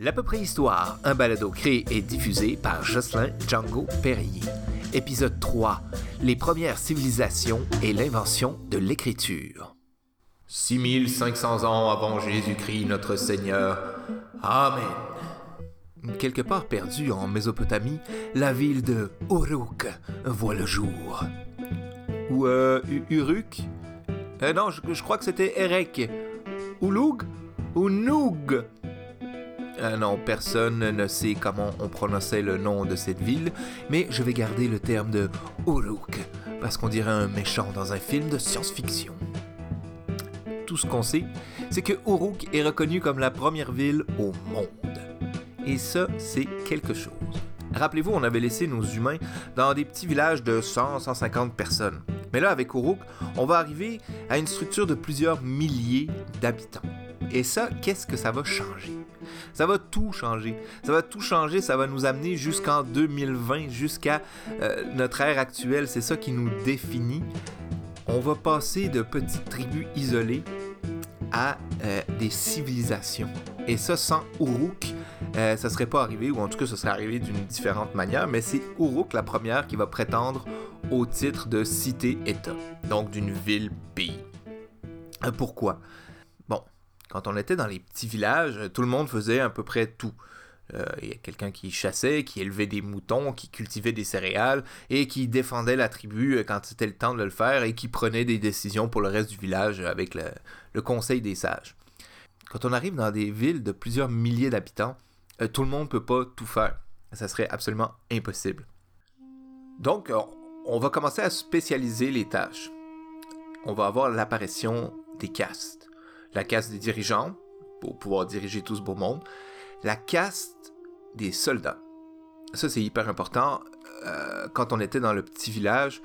L'à peu près histoire, un balado créé et diffusé par Jocelyn Django Perrier. Épisode 3 Les premières civilisations et l'invention de l'écriture. 6500 ans avant Jésus-Christ notre Seigneur. Amen. Quelque part perdu en Mésopotamie, la ville de Uruk voit le jour. Ou euh, Uruk? Euh, Non, je, je, crois que c'était Erek. Ouloug Ou Noug euh, non, personne ne sait comment on prononçait le nom de cette ville, mais je vais garder le terme de Uruk, parce qu'on dirait un méchant dans un film de science-fiction. Tout ce qu'on sait, c'est que Uruk est reconnu comme la première ville au monde. Et ça, c'est quelque chose. Rappelez-vous, on avait laissé nos humains dans des petits villages de 100-150 personnes. Mais là, avec Uruk, on va arriver à une structure de plusieurs milliers d'habitants. Et ça, qu'est-ce que ça va changer? Ça va tout changer. Ça va tout changer, ça va nous amener jusqu'en 2020, jusqu'à euh, notre ère actuelle. C'est ça qui nous définit. On va passer de petites tribus isolées à euh, des civilisations. Et ça, sans Uruk, euh, ça serait pas arrivé, ou en tout cas, ça serait arrivé d'une différente manière, mais c'est Uruk la première qui va prétendre au titre de cité-État, donc d'une ville-pays. Euh, pourquoi? Quand on était dans les petits villages, tout le monde faisait à peu près tout. Il euh, y a quelqu'un qui chassait, qui élevait des moutons, qui cultivait des céréales et qui défendait la tribu euh, quand c'était le temps de le faire et qui prenait des décisions pour le reste du village avec le, le conseil des sages. Quand on arrive dans des villes de plusieurs milliers d'habitants, euh, tout le monde ne peut pas tout faire. Ça serait absolument impossible. Donc, on va commencer à spécialiser les tâches. On va avoir l'apparition des castes. La caste des dirigeants, pour pouvoir diriger tout ce beau monde. La caste des soldats. Ça, c'est hyper important. Euh, quand on était dans le petit village,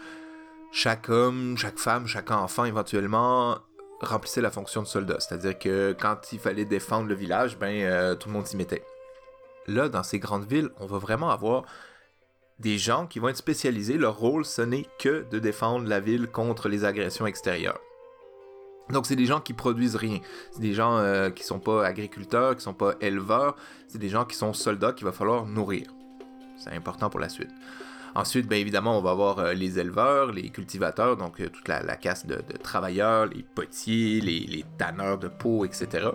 chaque homme, chaque femme, chaque enfant, éventuellement, remplissait la fonction de soldat. C'est-à-dire que quand il fallait défendre le village, ben, euh, tout le monde s'y mettait. Là, dans ces grandes villes, on va vraiment avoir des gens qui vont être spécialisés. Leur rôle, ce n'est que de défendre la ville contre les agressions extérieures. Donc c'est des gens qui produisent rien. C'est des gens euh, qui sont pas agriculteurs, qui sont pas éleveurs. C'est des gens qui sont soldats qu'il va falloir nourrir. C'est important pour la suite. Ensuite, bien évidemment, on va avoir euh, les éleveurs, les cultivateurs, donc euh, toute la, la caste de, travailleurs, les potiers, les, les, tanneurs de peau, etc.,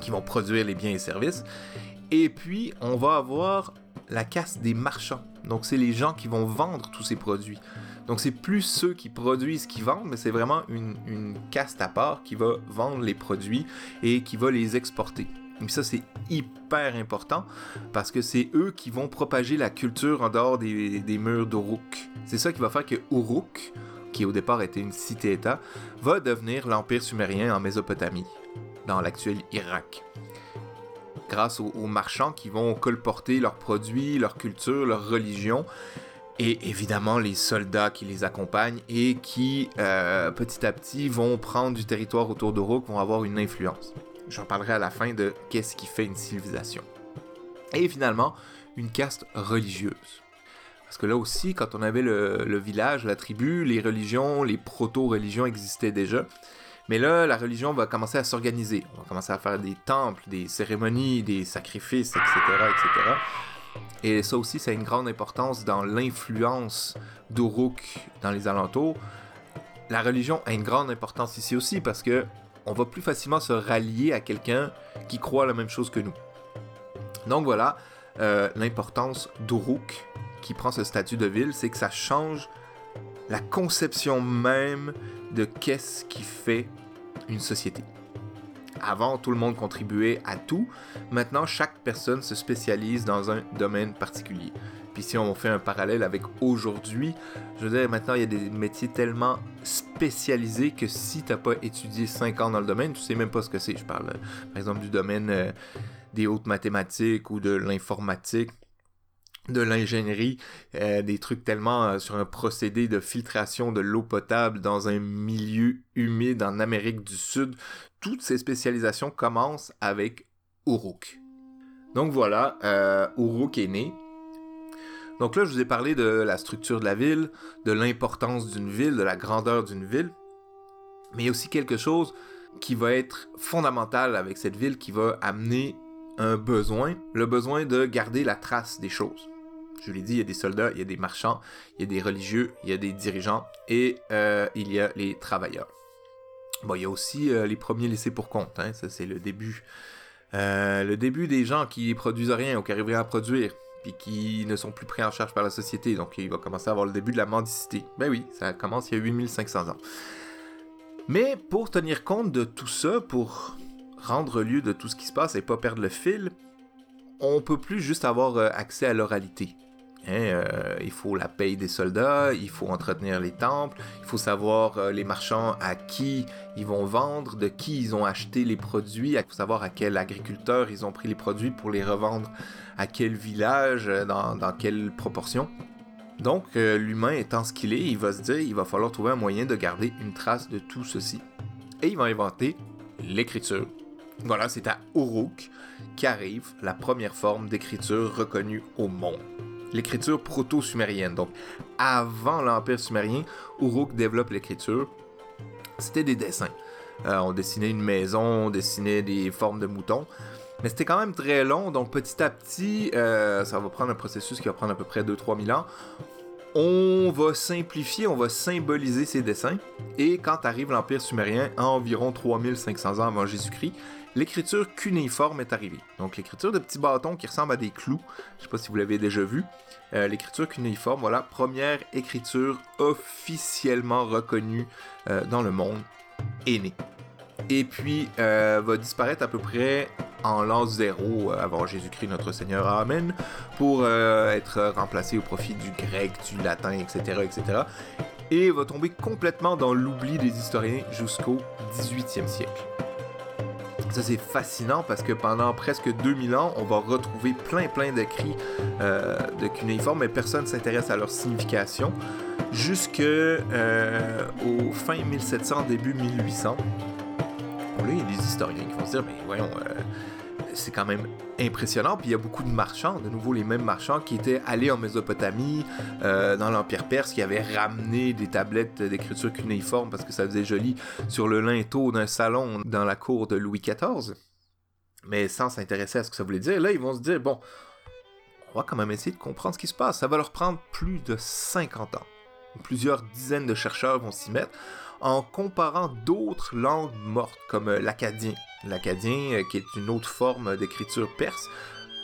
qui vont produire les biens et services. Et puis, on va avoir la caste des marchands. Donc, c'est les gens qui vont vendre tous ces produits. Donc, c'est plus ceux qui produisent qui vendent, mais c'est vraiment une, caste à part qui va vendre les produits et qui va les exporter. Donc ça, c'est hyper important parce que c'est eux qui vont propager la culture en dehors des, des murs d'Uruk. C'est ça qui va faire que Uruk, qui au départ était une cité-État, va devenir l'Empire sumérien en Mésopotamie, dans l'actuel Irak. Grâce aux, aux, marchands qui vont colporter leurs produits, leur culture, leur religion, et évidemment les soldats qui les accompagnent et qui, euh, petit à petit, vont prendre du territoire autour d'Uruk, vont avoir une influence. J'en parlerai à la fin de qu'est-ce qui fait une civilisation. Et finalement, une caste religieuse. Parce que là aussi, quand on avait le, le village, la tribu, les religions, les proto-religions existaient déjà. Mais là, la religion va commencer à s'organiser. On va commencer à faire des temples, des cérémonies, des sacrifices, etc., etc. Et ça aussi, ça a une grande importance dans l'influence d'Uruk dans les alentours. La religion a une grande importance ici aussi parce que on va plus facilement se rallier à quelqu'un qui croit la même chose que nous. Donc voilà, euh, l'importance d'Uruk qui prend ce statut de ville, c'est que ça change la conception même de qu'est-ce qui fait une société. Avant, tout le monde contribuait à tout. Maintenant, chaque personne se spécialise dans un domaine particulier. Puis si on fait un parallèle avec aujourd'hui, je veux dire, maintenant, il y a des métiers tellement spécialisés que si tu n'as pas étudié 5 ans dans le domaine, tu sais même pas ce que c'est. Je parle, par exemple, du domaine euh, des hautes mathématiques ou de l'informatique de l'ingénierie, euh, des trucs tellement euh, sur un procédé de filtration de l'eau potable dans un milieu humide en Amérique du Sud. Toutes ces spécialisations commencent avec Uruk. Donc voilà, euh, Uruk est né. Donc là, je vous ai parlé de la structure de la ville, de l'importance d'une ville, de la grandeur d'une ville. Mais aussi quelque chose qui va être fondamental avec cette ville, qui va amener un besoin, le besoin de garder la trace des choses. Je l'ai dit, il y a des soldats, il y a des marchands, il y a des religieux, il y a des dirigeants et euh, il y a les travailleurs. Bon, il y a aussi euh, les premiers laissés pour compte, hein, ça c'est le début. Euh, le début des gens qui produisent rien ou qui arrivent rien à produire, puis qui ne sont plus pris en charge par la société, donc il va commencer à avoir le début de la mendicité. Ben oui, ça commence il y a 8500 ans. Mais pour tenir compte de tout ça, pour rendre lieu de tout ce qui se passe et pas perdre le fil, on peut plus juste avoir accès à l'oralité. Hein, euh, il faut la paye des soldats, il faut entretenir les temples, il faut savoir euh, les marchands à qui ils vont vendre, de qui ils ont acheté les produits, il faut savoir à quel agriculteur ils ont pris les produits pour les revendre à quel village, euh, dans, quelle proportion. Donc, l'humain étant ce qu'il est, il va se dire il va falloir trouver un moyen de garder une trace de tout ceci. Et il va inventer l'écriture. Voilà, c'est à Uruk qu'arrive la première forme d'écriture reconnue au monde l'écriture proto-sumérienne. Donc, avant l'Empire sumérien, Uruk développe l'écriture. C'était des dessins. Euh, on dessinait une maison, on dessinait des formes de moutons. Mais c'était quand même très long, donc petit à petit, euh, ça va prendre un processus qui va prendre à peu près 2-3 000 ans. On va simplifier, on va symboliser ces dessins. Et quand arrive l'Empire sumérien, à environ 3500 ans avant Jésus-Christ, l'écriture cunéiforme est arrivée. Donc l'écriture de petits bâtons qui ressemblent à des clous. Je ne sais pas si vous l'avez déjà vu. Euh, l'écriture cunéiforme, voilà, première écriture officiellement reconnue euh, dans le monde, est née. Et puis euh, va disparaître à peu près en l'an zéro avant Jésus-Christ notre Seigneur, Amen, pour être remplacé au profit du grec, du latin, etc., etc. Et va tomber complètement dans l'oubli des historiens jusqu'au 18e siècle. Ça, c'est fascinant parce que pendant presque 2000 ans, on va retrouver plein, plein d'écrits euh, de cunéiforme, mais personne ne s'intéresse à leur signification. Jusque euh, au fin 1700, début 1800. Là, il y a des historiens qui vont se dire, mais voyons, euh, c'est quand même impressionnant. Puis il y a beaucoup de marchands, de nouveau les mêmes marchands qui étaient allés en Mésopotamie, euh, dans l'Empire perse, qui avaient ramené des tablettes d'écriture cunéiforme parce que ça faisait joli sur le linteau d'un salon dans la cour de Louis XIV. Mais sans s'intéresser à ce que ça voulait dire, là ils vont se dire, bon, on va quand même essayer de comprendre ce qui se passe. Ça va leur prendre plus de 50 ans. Plusieurs dizaines de chercheurs vont s'y mettre en comparant d'autres langues mortes comme euh, l'acadien, L'acadien, euh, qui est une autre forme d'écriture perse,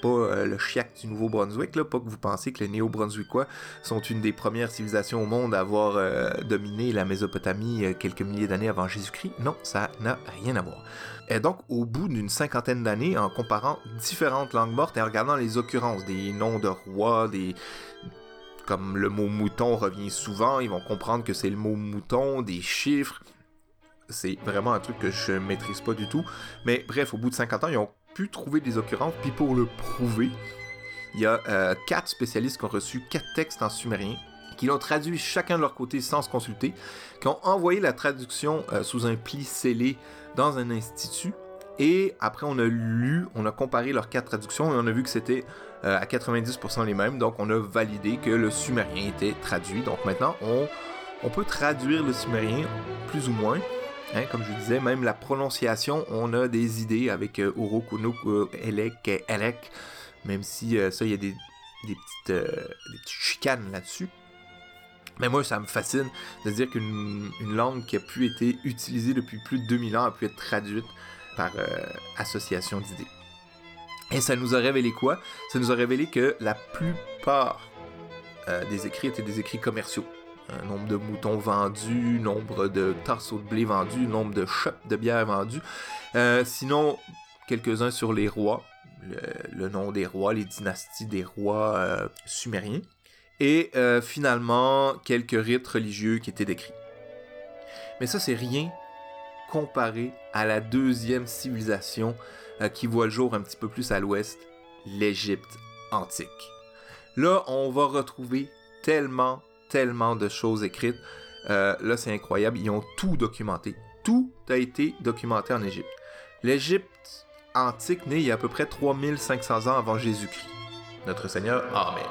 pas euh, le chiac du Nouveau-Brunswick, là, pas que vous pensez que les Néo-Brunswickois sont une des premières civilisations au monde à avoir dominé la Mésopotamie quelques milliers d'années avant Jésus-Christ. Non, ça n'a rien à voir. Et donc, au bout d'une cinquantaine d'années, en comparant différentes langues mortes et en regardant les occurrences des noms de rois, des, comme le mot mouton revient souvent, ils vont comprendre que c'est le mot mouton, des chiffres, c'est vraiment un truc que je maîtrise pas du tout. Mais bref, au bout de 50 ans, ils ont pu trouver des occurrences. Puis pour le prouver, il y a euh, quatre spécialistes qui ont reçu quatre textes en sumérien, qui l'ont traduit chacun de leur côté sans se consulter, qui ont envoyé la traduction euh, sous un pli scellé dans un institut. Et après, on a lu, on a comparé leurs quatre traductions et on a vu que c'était euh, à 90% les mêmes. Donc, on a validé que le sumérien était traduit. Donc, maintenant, on, peut traduire le sumérien plus ou moins. Hein, comme je disais, même la prononciation, on a des idées avec euh, Uruk, Unuk, euh, Elek, Elek, même si euh, ça, il y a des, petites, des petites chicanes là-dessus. Mais moi, ça me fascine de dire qu'une langue qui a pu être utilisée depuis plus de 2000 ans a pu être traduite par association d'idées. Et ça nous a révélé quoi? Ça nous a révélé que la plupart des écrits étaient des écrits commerciaux un nombre de moutons vendus, nombre de tasseaux de blé vendus, nombre de chopes de bière vendus. Euh, sinon, quelques-uns sur les rois, le, nom des rois, les dynasties des rois euh, sumériens. Et euh, finalement, quelques rites religieux qui étaient décrits. Mais ça, c'est rien comparé à la deuxième civilisation qui voit le jour un petit peu plus à l'ouest, l'Égypte antique. Là, on va retrouver tellement tellement de choses écrites. Euh, là, c'est incroyable. Ils ont tout documenté. Tout a été documenté en Égypte. L'Égypte antique née il y a à peu près 3500 ans avant Jésus-Christ. Notre Seigneur, Amen.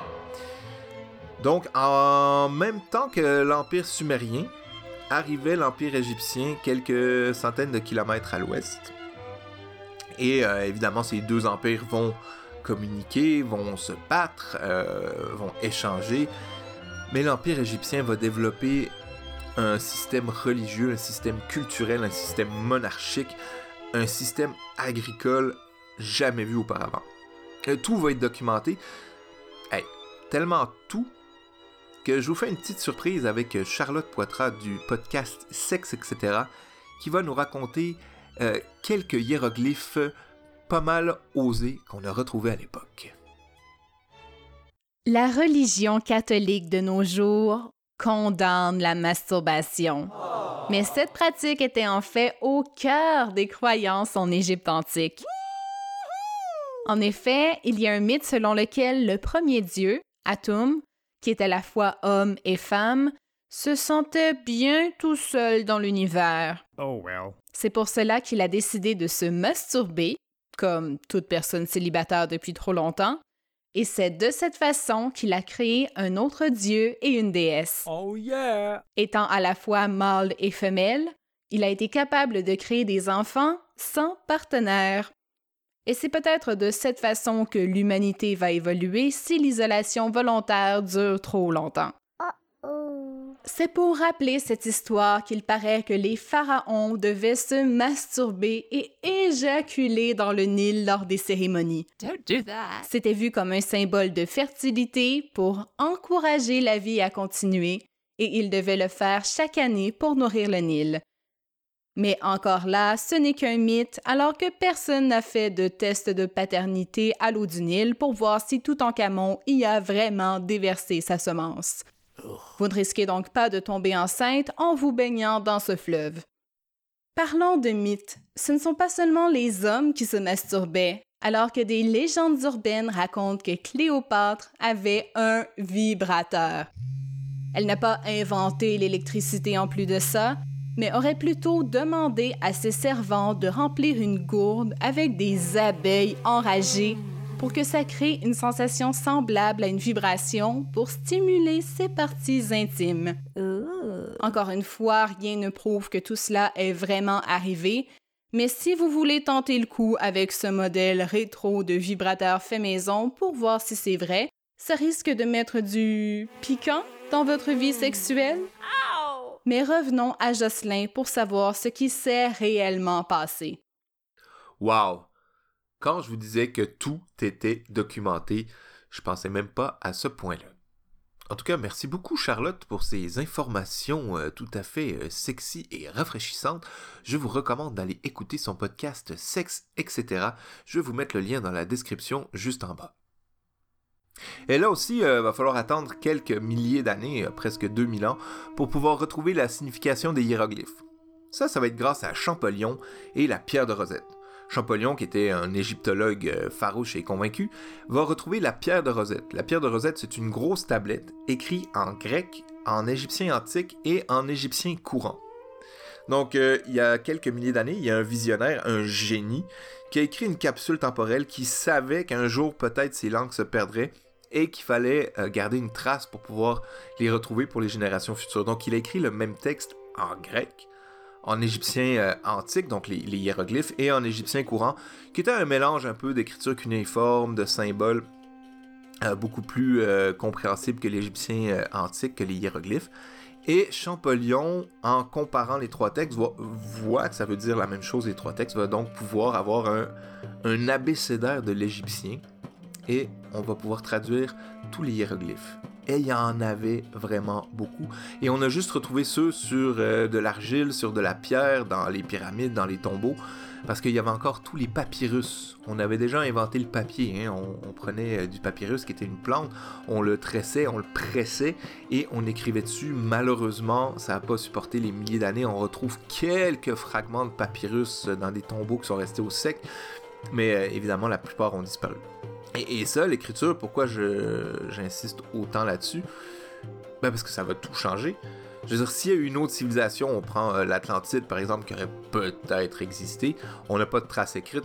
Donc, en même temps que l'Empire sumérien, arrivait l'Empire égyptien quelques centaines de kilomètres à l'ouest. Et euh, évidemment, ces deux empires vont communiquer, vont se battre, euh, vont échanger. Mais l'empire égyptien va développer un système religieux, un système culturel, un système monarchique, un système agricole jamais vu auparavant. Euh, tout va être documenté. tellement tout que je vous fais une petite surprise avec Charlotte Poitras du podcast Sexe, etc., qui va nous raconter euh, quelques hiéroglyphes pas mal osés qu'on a retrouvés à l'époque. La religion catholique de nos jours condamne la masturbation. Mais cette pratique était en fait au cœur des croyances en Égypte antique. En effet, il y a un mythe selon lequel le premier dieu, Atum, qui est à la fois homme et femme, se sentait bien tout seul dans l'univers. Oh well. C'est pour cela qu'il a décidé de se masturber, comme toute personne célibataire depuis trop longtemps, et c'est de cette façon qu'il a créé un autre dieu et une déesse. Oh yeah! Étant à la fois mâle et femelle, il a été capable de créer des enfants sans partenaire. Et c'est peut-être de cette façon que l'humanité va évoluer si l'isolation volontaire dure trop longtemps. C'est pour rappeler cette histoire qu'il paraît que les pharaons devaient se masturber et éjaculer dans le Nil lors des cérémonies. C'était vu comme un symbole de fertilité pour encourager la vie à continuer et ils devaient le faire chaque année pour nourrir le Nil. Mais encore là, ce n'est qu'un mythe, alors que personne n'a fait de test de paternité à l'eau du Nil pour voir si Toutankhamon y a vraiment déversé sa semence. Vous ne risquez donc pas de tomber enceinte en vous baignant dans ce fleuve. Parlons de mythes. Ce ne sont pas seulement les hommes qui se masturbaient, alors que des légendes urbaines racontent que Cléopâtre avait un vibrateur. Elle n'a pas inventé l'électricité en plus de ça, mais aurait plutôt demandé à ses servants de remplir une gourde avec des abeilles enragées pour que ça crée une sensation semblable à une vibration pour stimuler ses parties intimes. Encore une fois, rien ne prouve que tout cela est vraiment arrivé, mais si vous voulez tenter le coup avec ce modèle rétro de vibrateur fait maison pour voir si c'est vrai, ça risque de mettre du piquant dans votre vie sexuelle. Mais revenons à Jocelyn pour savoir ce qui s'est réellement passé. Wow! Quand je vous disais que tout était documenté, je pensais même pas à ce point-là. En tout cas, merci beaucoup Charlotte pour ces informations euh, tout à fait euh, sexy et rafraîchissantes. Je vous recommande d'aller écouter son podcast Sexe, etc. Je vais vous mettre le lien dans la description juste en bas. Et là aussi, il euh, va falloir attendre quelques milliers d'années, presque 2000 ans, pour pouvoir retrouver la signification des hiéroglyphes. Ça, ça va être grâce à Champollion et la pierre de Rosette. Champollion, qui était un égyptologue euh, farouche et convaincu, va retrouver la pierre de Rosette. La pierre de Rosette, c'est une grosse tablette écrite en grec, en égyptien antique et en égyptien courant. Donc, euh, il y a quelques milliers d'années, il y a un visionnaire, un génie, qui a écrit une capsule temporelle qui savait qu'un jour peut-être ces langues se perdraient et qu'il fallait euh, garder une trace pour pouvoir les retrouver pour les générations futures. Donc, il a écrit le même texte en grec, en égyptien euh, antique, donc les, hiéroglyphes, et en égyptien courant, qui était un mélange un peu d'écriture cunéiforme, de symboles euh, beaucoup plus euh, compréhensibles que l'égyptien antique, que les hiéroglyphes. Et Champollion, en comparant les trois textes, voit, que ça veut dire la même chose, les trois textes, va donc pouvoir avoir un abécédaire de l'égyptien, et on va pouvoir traduire tous les hiéroglyphes et il y en avait vraiment beaucoup. Et on a juste retrouvé ceux sur euh, de l'argile, sur de la pierre, dans les pyramides, dans les tombeaux, parce qu'il y avait encore tous les papyrus. On avait déjà inventé le papier, hein. on, prenait euh, du papyrus qui était une plante, on le tressait, on le pressait et on écrivait dessus. Malheureusement, ça n'a pas supporté les milliers d'années. On retrouve quelques fragments de papyrus dans des tombeaux qui sont restés au sec, mais euh, évidemment la plupart ont disparu. Et, ça, l'écriture, pourquoi j'insiste autant là-dessus? Ben Parce que ça va tout changer. Je veux dire, s'il y a une autre civilisation, on prend euh, l'Atlantide par exemple, qui aurait peut-être existé, on n'a pas de traces écrites.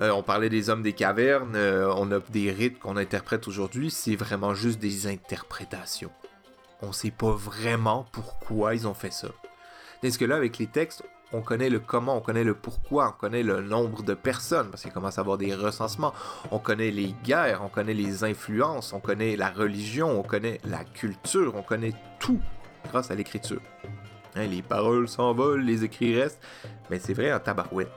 Euh, on parlait des hommes des cavernes, euh, on a des rites qu'on interprète aujourd'hui, c'est vraiment juste des interprétations. On sait pas vraiment pourquoi ils ont fait ça. Est-ce que là, avec les textes, on connaît le comment, on connaît le pourquoi, on connaît le nombre de personnes, parce qu'il commence à avoir des recensements, on connaît les guerres, on connaît les influences, on connaît la religion, on connaît la culture, on connaît tout grâce à l'écriture. Hein, les paroles s'envolent, les écrits restent, mais c'est vrai en tabarouette.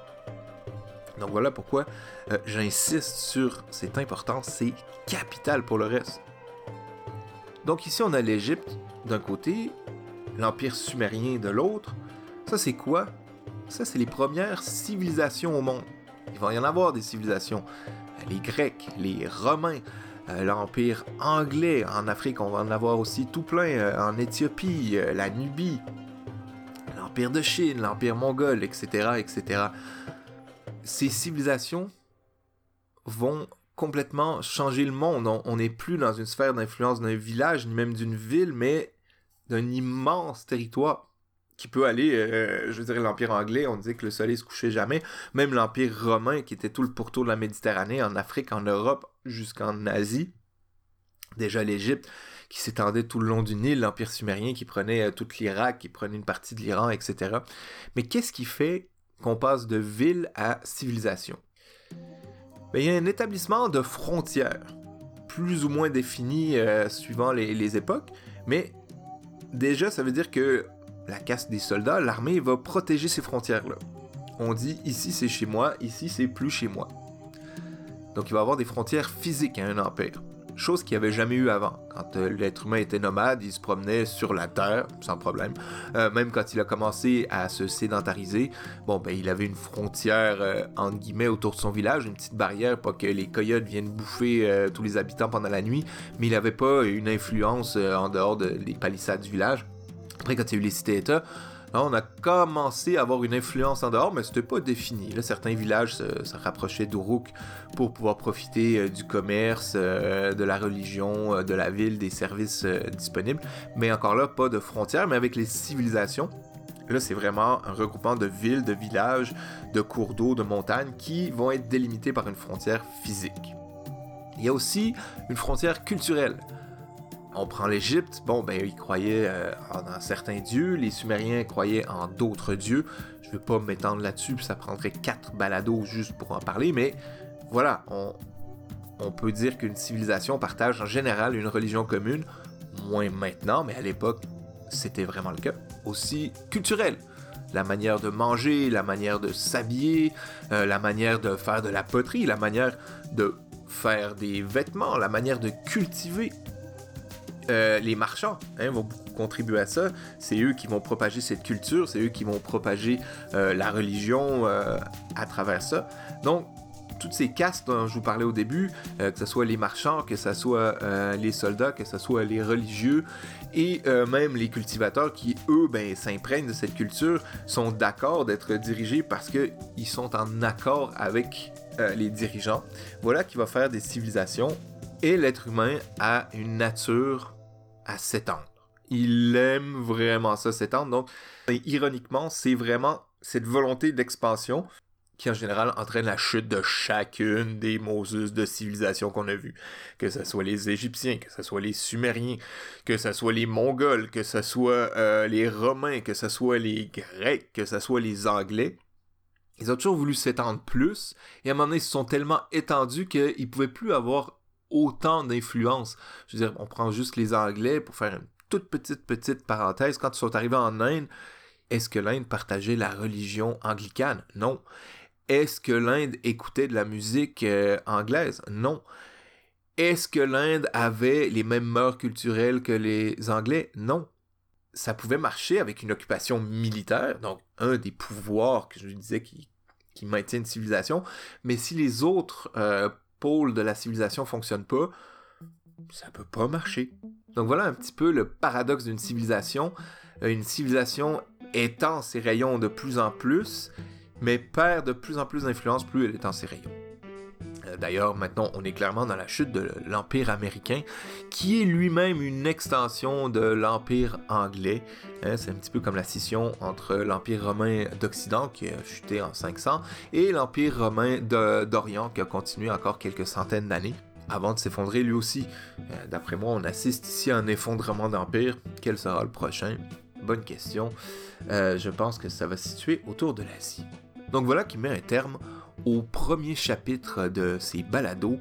Donc voilà pourquoi euh, j'insiste sur cette importance, c'est capital pour le reste. Donc ici on a l'Égypte d'un côté, l'Empire sumérien de l'autre. Ça c'est quoi? Ça c'est les premières civilisations au monde. Il va y en avoir des civilisations. Les Grecs, les Romains, euh, l'Empire anglais. En Afrique, on va en avoir aussi tout plein. Euh, en Éthiopie, la Nubie, l'Empire de Chine, l'Empire mongol, etc., etc ces civilisations vont complètement changer le monde. On n'est plus dans une sphère d'influence d'un village, ni même d'une ville, mais d'un immense territoire qui peut aller, euh, je veux dire, l'Empire anglais, on disait que le soleil se couchait jamais, même l'Empire romain qui était tout le pourtour de la Méditerranée, en Afrique, en Europe, jusqu'en Asie. Déjà l'Égypte qui s'étendait tout le long du Nil, l'Empire sumérien qui prenait euh, tout l'Irak, qui prenait une partie de l'Iran, etc. Mais qu'est-ce qui fait qu'on passe de ville à civilisation? Ben, il y a un établissement de frontières, plus ou moins défini euh, suivant les, époques, mais déjà ça veut dire que la casse des soldats, l'armée va protéger ces frontières-là. On dit ici c'est chez moi, ici c'est plus chez moi. Donc il va y avoir des frontières physiques à un empire chose qu'il n'y avait jamais eu avant. Quand euh, l'être humain était nomade, il se promenait sur la Terre, sans problème. Euh, même quand il a commencé à se sédentariser, bon, ben, il avait une frontière, euh, entre guillemets, autour de son village, une petite barrière pour que les coyotes viennent bouffer tous les habitants pendant la nuit, mais il n'avait pas une influence en dehors des palissades du village. Après, quand il y a eu les cités-États, on a commencé à avoir une influence en dehors, mais c'était pas défini. certains villages se, rapprochaient d'Uruk pour pouvoir profiter euh, du commerce, euh, de la religion, euh, de la ville, des services disponibles. Mais encore là, pas de frontières, mais avec les civilisations. Là, c'est vraiment un regroupement de villes, de villages, de cours d'eau, de montagnes qui vont être délimités par une frontière physique. Il y a aussi une frontière culturelle on prend l'Égypte, bon, ben, ils croyaient euh, en, certains dieux, les Sumériens croyaient en d'autres dieux. Je ne vais pas m'étendre là-dessus, ça prendrait quatre balados juste pour en parler, mais voilà, on, on peut dire qu'une civilisation partage en général une religion commune, moins maintenant, mais à l'époque, c'était vraiment le cas. Aussi culturel. La manière de manger, la manière de s'habiller, euh, la manière de faire de la poterie, la manière de faire des vêtements, la manière de cultiver euh, les marchands hein, vont contribuer à ça. C'est eux qui vont propager cette culture, c'est eux qui vont propager euh, la religion euh, à travers ça. Donc, toutes ces castes dont je vous parlais au début, que ce soit les marchands, que ce soit les soldats, que ce soit les religieux et même les cultivateurs qui, eux, ben, s'imprègnent de cette culture, sont d'accord d'être dirigés parce qu'ils sont en accord avec les dirigeants. Voilà qui va faire des civilisations. Et l'être humain a une nature à s'étendre. Il aime vraiment ça s'étendre. Donc, ironiquement, c'est vraiment cette volonté d'expansion qui en général entraîne la chute de chacune des Moses de civilisation qu'on a vues. Que ce soit les Égyptiens, que ce soit les Sumériens, que ce soit les Mongols, que ce soit euh, les Romains, que ce soit les Grecs, que ce soit les Anglais. Ils ont toujours voulu s'étendre plus, et à un moment donné, ils se sont tellement étendus qu'ils ne pouvaient plus avoir autant d'influence. Je veux dire, on prend juste les Anglais pour faire une toute petite, petite parenthèse. Quand ils sont arrivés en Inde, est-ce que l'Inde partageait la religion anglicane? Non. Est-ce que l'Inde écoutait de la musique euh, anglaise? Non. Est-ce que l'Inde avait les mêmes mœurs culturelles que les Anglais? Non. Ça pouvait marcher avec une occupation militaire, donc un des pouvoirs que je disais qui, qui maintient une civilisation, mais si les autres euh, pôle de la civilisation fonctionne pas, ça peut pas marcher. Donc voilà un petit peu le paradoxe d'une civilisation. Euh, une civilisation étend ses rayons de plus en plus, mais perd de plus en plus d'influence plus elle étend ses rayons. D'ailleurs, maintenant, on est clairement dans la chute de l'Empire américain, qui est lui-même une extension de l'Empire anglais. Hein, c'est un petit peu comme la scission entre l'Empire romain d'Occident, qui a chuté en 500, et l'Empire romain d'Orient, qui a continué encore quelques centaines d'années avant de s'effondrer lui aussi. Euh, d'après moi, on assiste ici à un effondrement d'empire. Quel sera le prochain? Bonne question. Euh, je pense que ça va se situer autour de l'Asie. Donc voilà qui met un terme au premier chapitre de ces balados,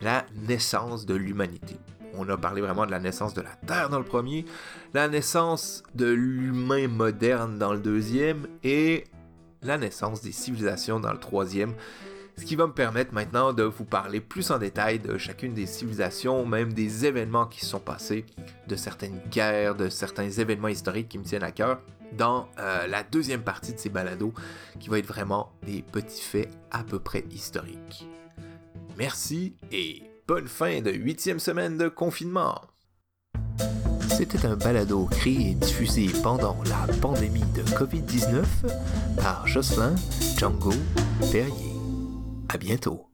la naissance de l'humanité. On a parlé vraiment de la naissance de la Terre dans le premier, la naissance de l'humain moderne dans le deuxième et la naissance des civilisations dans le troisième. Ce qui va me permettre maintenant de vous parler plus en détail de chacune des civilisations, même des événements qui se sont passés, de certaines guerres, de certains événements historiques qui me tiennent à cœur, dans euh, la deuxième partie de ces balados, qui va être vraiment des petits faits à peu près historiques. Merci et bonne fin de huitième semaine de confinement. C'était un balado créé et diffusé pendant la pandémie de COVID-19 par Jocelyn Django Perrier. À bientôt.